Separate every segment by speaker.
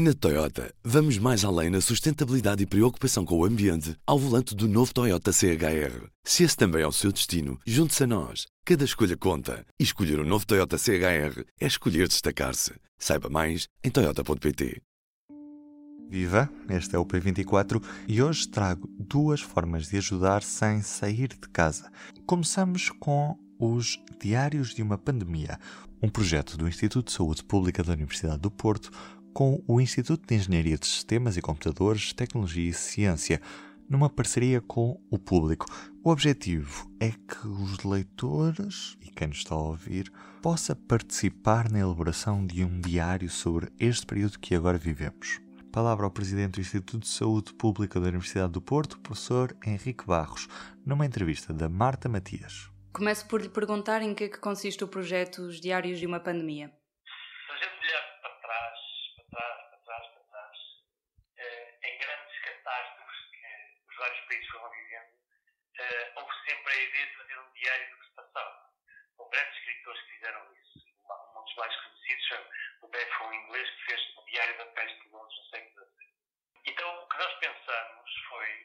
Speaker 1: Na Toyota, vamos mais além na sustentabilidade e preocupação com o ambiente ao volante do novo Toyota CHR. Se esse também é o seu destino, junte-se a nós. Cada escolha conta. E escolher o um novo Toyota CHR é escolher destacar-se. Saiba mais em Toyota.pt.
Speaker 2: Viva, este é o P24 e hoje trago duas formas de ajudar sem sair de casa. Começamos com os Diários de uma Pandemia, um projeto do Instituto de Saúde Pública da Universidade do Porto com o Instituto de Engenharia de Sistemas e Computadores, Tecnologia e Ciência, numa parceria com o público. O objetivo é que os leitores e quem nos está a ouvir possa participar na elaboração de um diário sobre este período que agora vivemos. Palavra ao Presidente do Instituto de Saúde Pública da Universidade do Porto, professor Henrique Barros, numa entrevista da Marta Matias.
Speaker 3: Começo por lhe perguntar em que é que consiste o projeto Os Diários de uma Pandemia.
Speaker 4: Houve sempre a ideia de fazer um diário do que se passava. Houve grandes escritores que fizeram isso. Um dos mais conhecidos é o Beck, um inglês que fez o Diário da Peste de Londres no século XVI. Então, o que nós pensamos foi,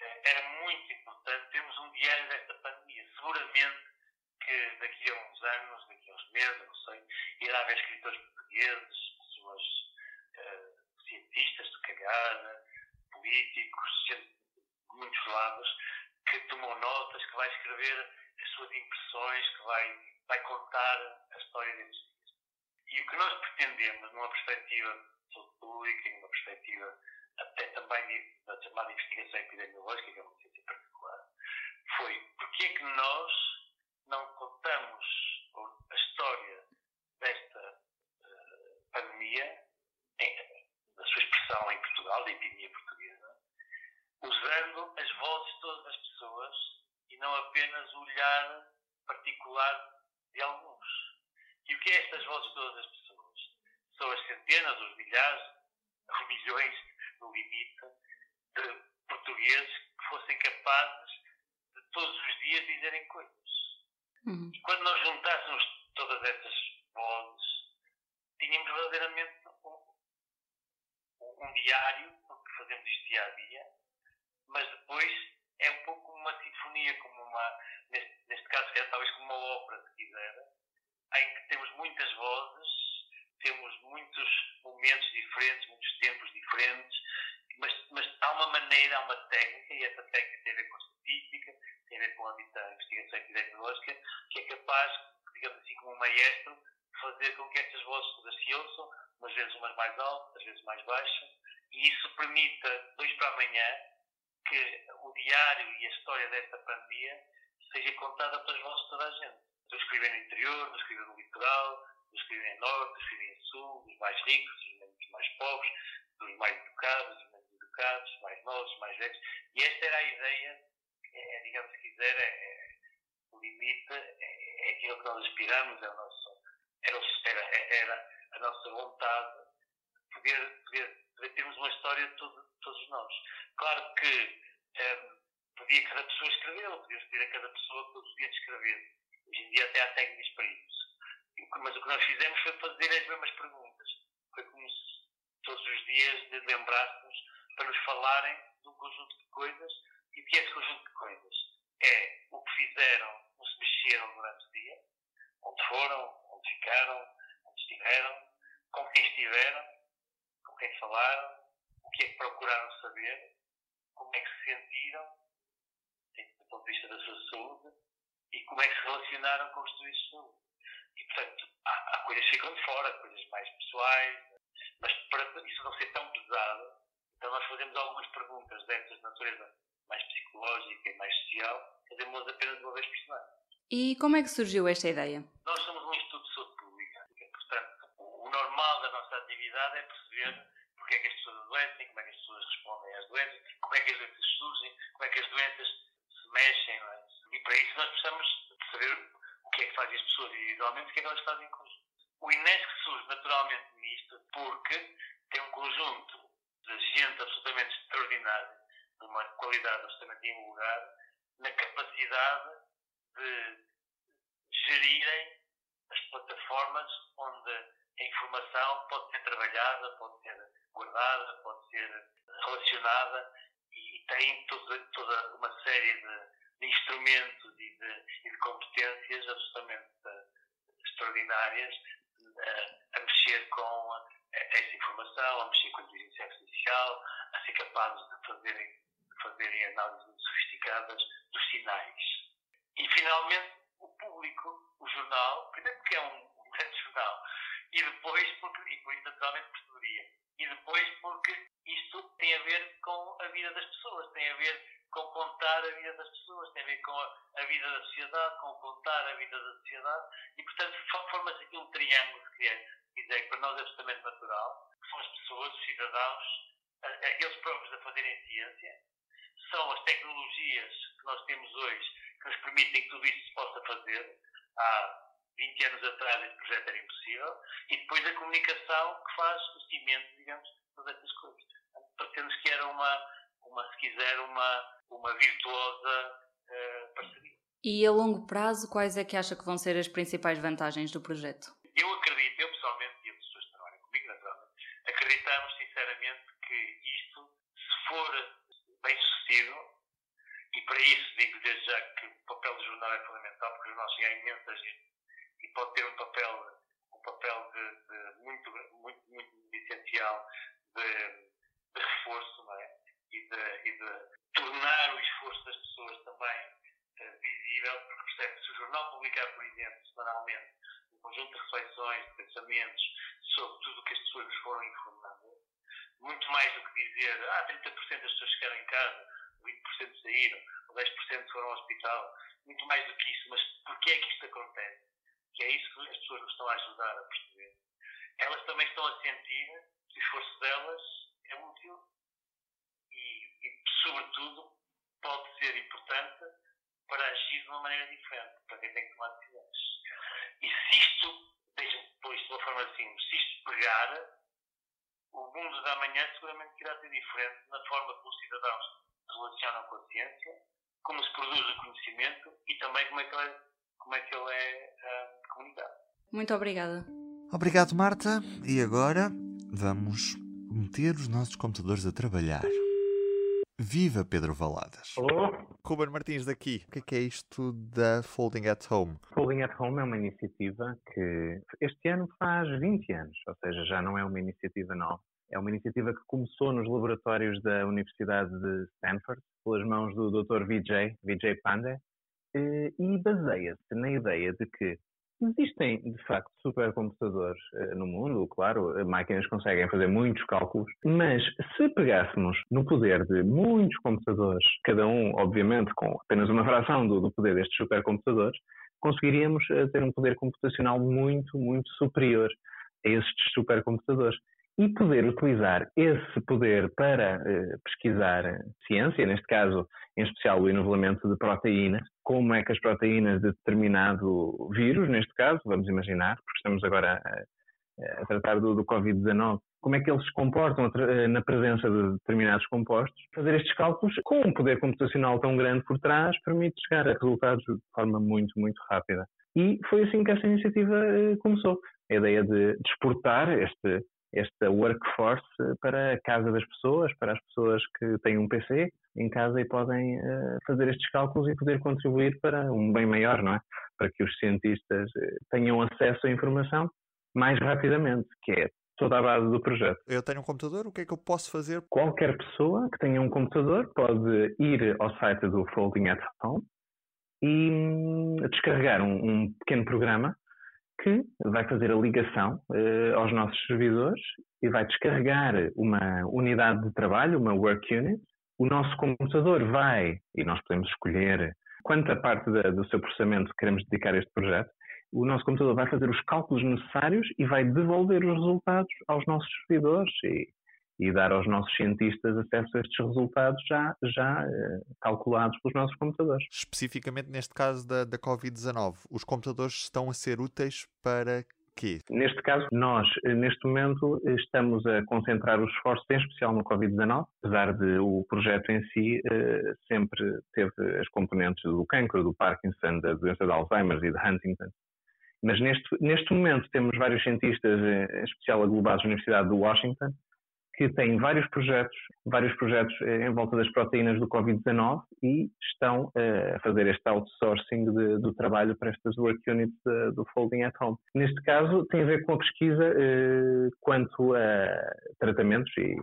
Speaker 4: uh, era muito importante termos um diário desta pandemia. Seguramente que daqui a uns anos, daqui a uns meses, não sei, irá haver escritores portugueses, pessoas uh, cientistas, se calhar, políticos, gente muitos lados, que tomou notas, que vai escrever as suas impressões, que vai, vai contar a história destes dias. E o que nós pretendemos, numa perspectiva pública e numa perspectiva até também da chamada investigação epidemiológica, que é uma ciência particular, foi porque é que nós não contamos a história desta uh, pandemia, em, da sua expressão em Portugal, da epidemia portuguesa, usando as vozes de todas as pessoas e não apenas o olhar particular de alguns. E o que é estas vozes de todas as pessoas? São as centenas, os milhares, os milhões, no limite, de portugueses que fossem capazes de todos os dias dizerem coisas. Uhum. E quando nós juntássemos todas essas vozes, tínhamos verdadeiramente um, um diário, porque fazemos isto dia a dia, mas depois é um pouco como uma sinfonia, como uma, neste, neste caso, é talvez como uma ópera, se quiser, em que temos muitas vozes, temos muitos momentos diferentes, muitos tempos diferentes, mas, mas há uma maneira, há uma técnica, e essa técnica tem a ver com a estatística, tem a ver com a investigação epidemiológica, que é capaz, digamos assim, como um maestro, de fazer com que estas vozes todas se ouçam, umas vezes umas mais altas, às vezes mais baixas, e isso permita, dois para amanhã, que o diário e a história desta pandemia seja contada pelas vozes de toda a gente. Eu escrevi no interior, eu escrevi no litoral, eu escrevi em norte, eu escrevi em sul, dos mais ricos, dos mais pobres, dos mais educados, dos menos educados, mais novos, mais velhos. E esta era a ideia, é, é digamos se quiser, é, é, o limite, é, é, aquilo que nós aspiramos, é o nosso, era, era, era a nossa vontade de poder, poder, poder termos uma história de todo, todos nós. Claro que um, podia cada pessoa escrever, podia pedir a cada pessoa todos os dias escrever. Hoje em dia até há técnicas para isso. Mas o que nós fizemos foi fazer as mesmas perguntas. Foi como se todos os dias lembrássemos para nos falarem de um conjunto de coisas. E o que é esse conjunto de coisas? É o que fizeram, ou se mexeram durante o dia, onde foram, onde ficaram, onde estiveram, com quem estiveram, com quem falaram, o que é que procuraram saber, como é que se sentiram, do ponto de vista da sua saúde, e como é que se relacionaram com os serviços de saúde. E, portanto, há, há coisas que ficam de fora, coisas mais pessoais, mas para isso não ser tão pesado, então nós fazemos algumas perguntas dessas natureza mais psicológica e mais social, fazemos apenas uma vez por semana.
Speaker 3: E como é que surgiu esta ideia?
Speaker 4: Nós somos um Instituto de Saúde Pública, portanto, o normal da nossa atividade é perceber porque é que as pessoas adoecem, como é que as pessoas respondem às doenças, como é que as doenças surgem, como é que as doenças se mexem. É? E para isso nós precisamos saber o que é que fazem as pessoas individualmente e o que é que elas fazem em conjunto. O INESC surge naturalmente nisto porque tem um conjunto de gente absolutamente extraordinária, de uma qualidade absolutamente invulgar, na capacidade de gerirem as plataformas onde a informação pode ser trabalhada, pode ser guardada, pode ser relacionada e tem toda, toda uma série de, de instrumentos e de, e de, competências absolutamente extraordinárias a, a mexer com essa informação, a mexer com a inteligência artificial, a ser capazes de fazerem, de fazerem análises muito sofisticadas dos sinais. E, finalmente, o público, o jornal, primeiro porque é um, grande jornal, e depois porque, e depois naturalmente perceberia, e depois porque isto tem a ver com a vida das pessoas, tem a ver com contar a vida das pessoas, tem a ver com a, vida da sociedade, com contar a vida da sociedade, e portanto forma-se aqui um triângulo, se quiser, que para nós é absolutamente natural, que são as pessoas, os cidadãos, aqueles próprios a fazerem ciência, são as tecnologias que nós temos hoje que nos permitem que tudo isto se possa fazer. Há 20 anos atrás esse projeto era impossível, e depois a comunicação que faz o cimento, digamos, de todas estas coisas. Parecendo-nos que era uma, uma, se quiser, uma, uma virtuosa uh, parceria.
Speaker 3: E a longo prazo, quais é que acha que vão ser as principais vantagens do projeto?
Speaker 4: Eu acredito, eu pessoalmente e as pessoas que trabalham comigo, naturalmente, acreditamos sinceramente que isto, se for bem sucedido, e para isso digo desde já que o papel do jornal é fundamental, porque o jornal chega a imensa gente e pode ter um papel, um papel de, de muito, muito, muito essencial de, de reforço? E de, e de, tornar o esforço das pessoas também uh, visível, porque percebe se o jornal publicar, por exemplo, semanalmente, um conjunto de reflexões, de pensamentos sobre tudo o que as pessoas nos foram informando, muito mais do que dizer, ah, 30% das pessoas ficaram em casa, 20% saíram, ou 10% foram ao hospital, muito mais do que isso, mas porquê é que isto acontece? Que é isso que as pessoas nos estão a ajudar a perceber. Elas também estão a sentir que o esforço delas sobretudo, pode ser importante para agir de uma maneira diferente, para quem tem que tomar decisões. E se isto, deixa-me depois de uma forma simples, se isto pegar, o mundo da manhã seguramente irá ser diferente na forma como os cidadãos se relacionam com a ciência, como se produz o conhecimento e também como é que ele é, como é, que ele é uh, comunicado.
Speaker 3: Muito obrigada.
Speaker 2: Obrigado, Marta. E agora vamos meter os nossos computadores a trabalhar. Viva Pedro Valadas!
Speaker 5: Alô?
Speaker 2: Ruben Martins daqui. O que é, que é isto da Folding at Home?
Speaker 5: Folding at Home é uma iniciativa que este ano faz 20 anos, ou seja, já não é uma iniciativa nova. É uma iniciativa que começou nos laboratórios da Universidade de Stanford, pelas mãos do Dr. Vijay, Vijay Pandey, e baseia-se na ideia de que Existem, de facto, supercomputadores uh, no mundo, claro, máquinas conseguem fazer muitos cálculos, mas se pegássemos no poder de muitos computadores, cada um, obviamente, com apenas uma fração do, do poder destes supercomputadores, conseguiríamos uh, ter um poder computacional muito, muito superior a estes supercomputadores e poder utilizar esse poder para uh, pesquisar ciência, neste caso, em especial, o enovelamento de proteínas, como é que as proteínas de determinado vírus, neste caso, vamos imaginar, porque estamos agora a, a tratar do, do Covid-19, como é que eles se comportam eh, na presença de determinados compostos. Fazer estes cálculos com um poder computacional tão grande por trás permite chegar a resultados de forma muito, muito rápida. E foi assim que esta iniciativa eh, começou. A ideia de, de exportar este, esta workforce para a casa das pessoas, para as pessoas que têm um PC em casa e podem uh, fazer estes cálculos e poder contribuir para um bem maior, não é? Para que os cientistas eh, tenham acesso à informação mais rapidamente, que é toda a base do projeto.
Speaker 2: Eu tenho um computador, o que é que eu posso fazer?
Speaker 5: Qualquer pessoa que tenha um computador pode ir ao site do Folding at Home e hum, descarregar um, um pequeno programa que vai fazer a ligação uh, aos nossos servidores e vai descarregar uma unidade de trabalho, uma work unit. O nosso computador vai, e nós podemos escolher quanta parte da, do seu processamento queremos dedicar a este projeto, o nosso computador vai fazer os cálculos necessários e vai devolver os resultados aos nossos servidores. E e dar aos nossos cientistas acesso a estes resultados já, já eh, calculados pelos nossos computadores.
Speaker 2: Especificamente neste caso da, da Covid-19, os computadores estão a ser úteis para quê?
Speaker 5: Neste caso, nós, eh, neste momento, estamos a concentrar os esforços, em especial no Covid-19, apesar de o projeto em si eh, sempre teve as componentes do cancro, do Parkinson, da doença de Alzheimer e de Huntington. Mas neste, neste momento temos vários cientistas, em especial aglobados na Universidade de Washington, que têm vários projetos, vários projetos eh, em volta das proteínas do Covid-19 e estão eh, a fazer este outsourcing de, do trabalho para estas work units de, do Folding at Home. Neste caso, tem a ver com a pesquisa eh, quanto a tratamentos e,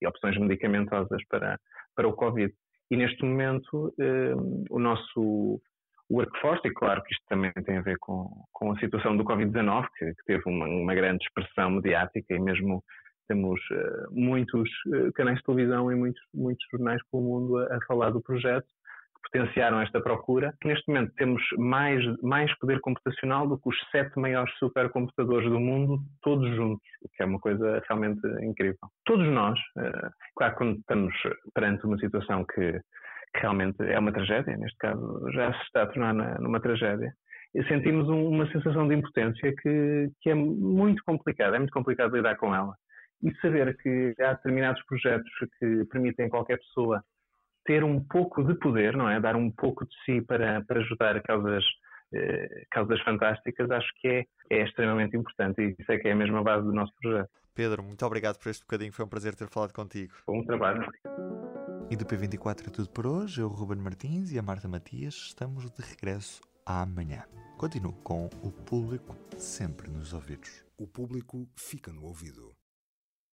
Speaker 5: e, opções medicamentosas para, para o Covid. E neste momento, o nosso workforce, e claro que isto também tem a ver com, com a situação do Covid-19, que, que, teve uma, uma grande expressão mediática e mesmo temos uh, muitos uh, canais de televisão e muitos, muitos jornais pelo mundo a, a, falar do projeto que potenciaram esta procura. Neste momento temos mais, mais poder computacional do que os sete maiores supercomputadores do mundo, todos juntos, o que é uma coisa realmente incrível. Todos nós, uh, claro, quando estamos perante uma situação que, que, realmente é uma tragédia, neste caso já se está a tornar na, numa tragédia, sentimos um, uma sensação de impotência que, que é muito complicada, é muito complicado lidar com ela e saber que há determinados projetos que permitem a qualquer pessoa ter um pouco de poder, não é? Dar um pouco de si para, para ajudar a causas, eh, causas fantásticas, acho que é, é extremamente importante e isso é que é a mesma base do nosso projeto.
Speaker 2: Pedro, muito obrigado por este bocadinho, foi um prazer ter falado contigo.
Speaker 5: Bom trabalho.
Speaker 2: E do P24 é tudo por hoje. Eu, Ruben Martins e a Marta Matias estamos de regresso amanhã. Continuo com o público sempre nos ouvidos.
Speaker 1: O público fica no ouvido.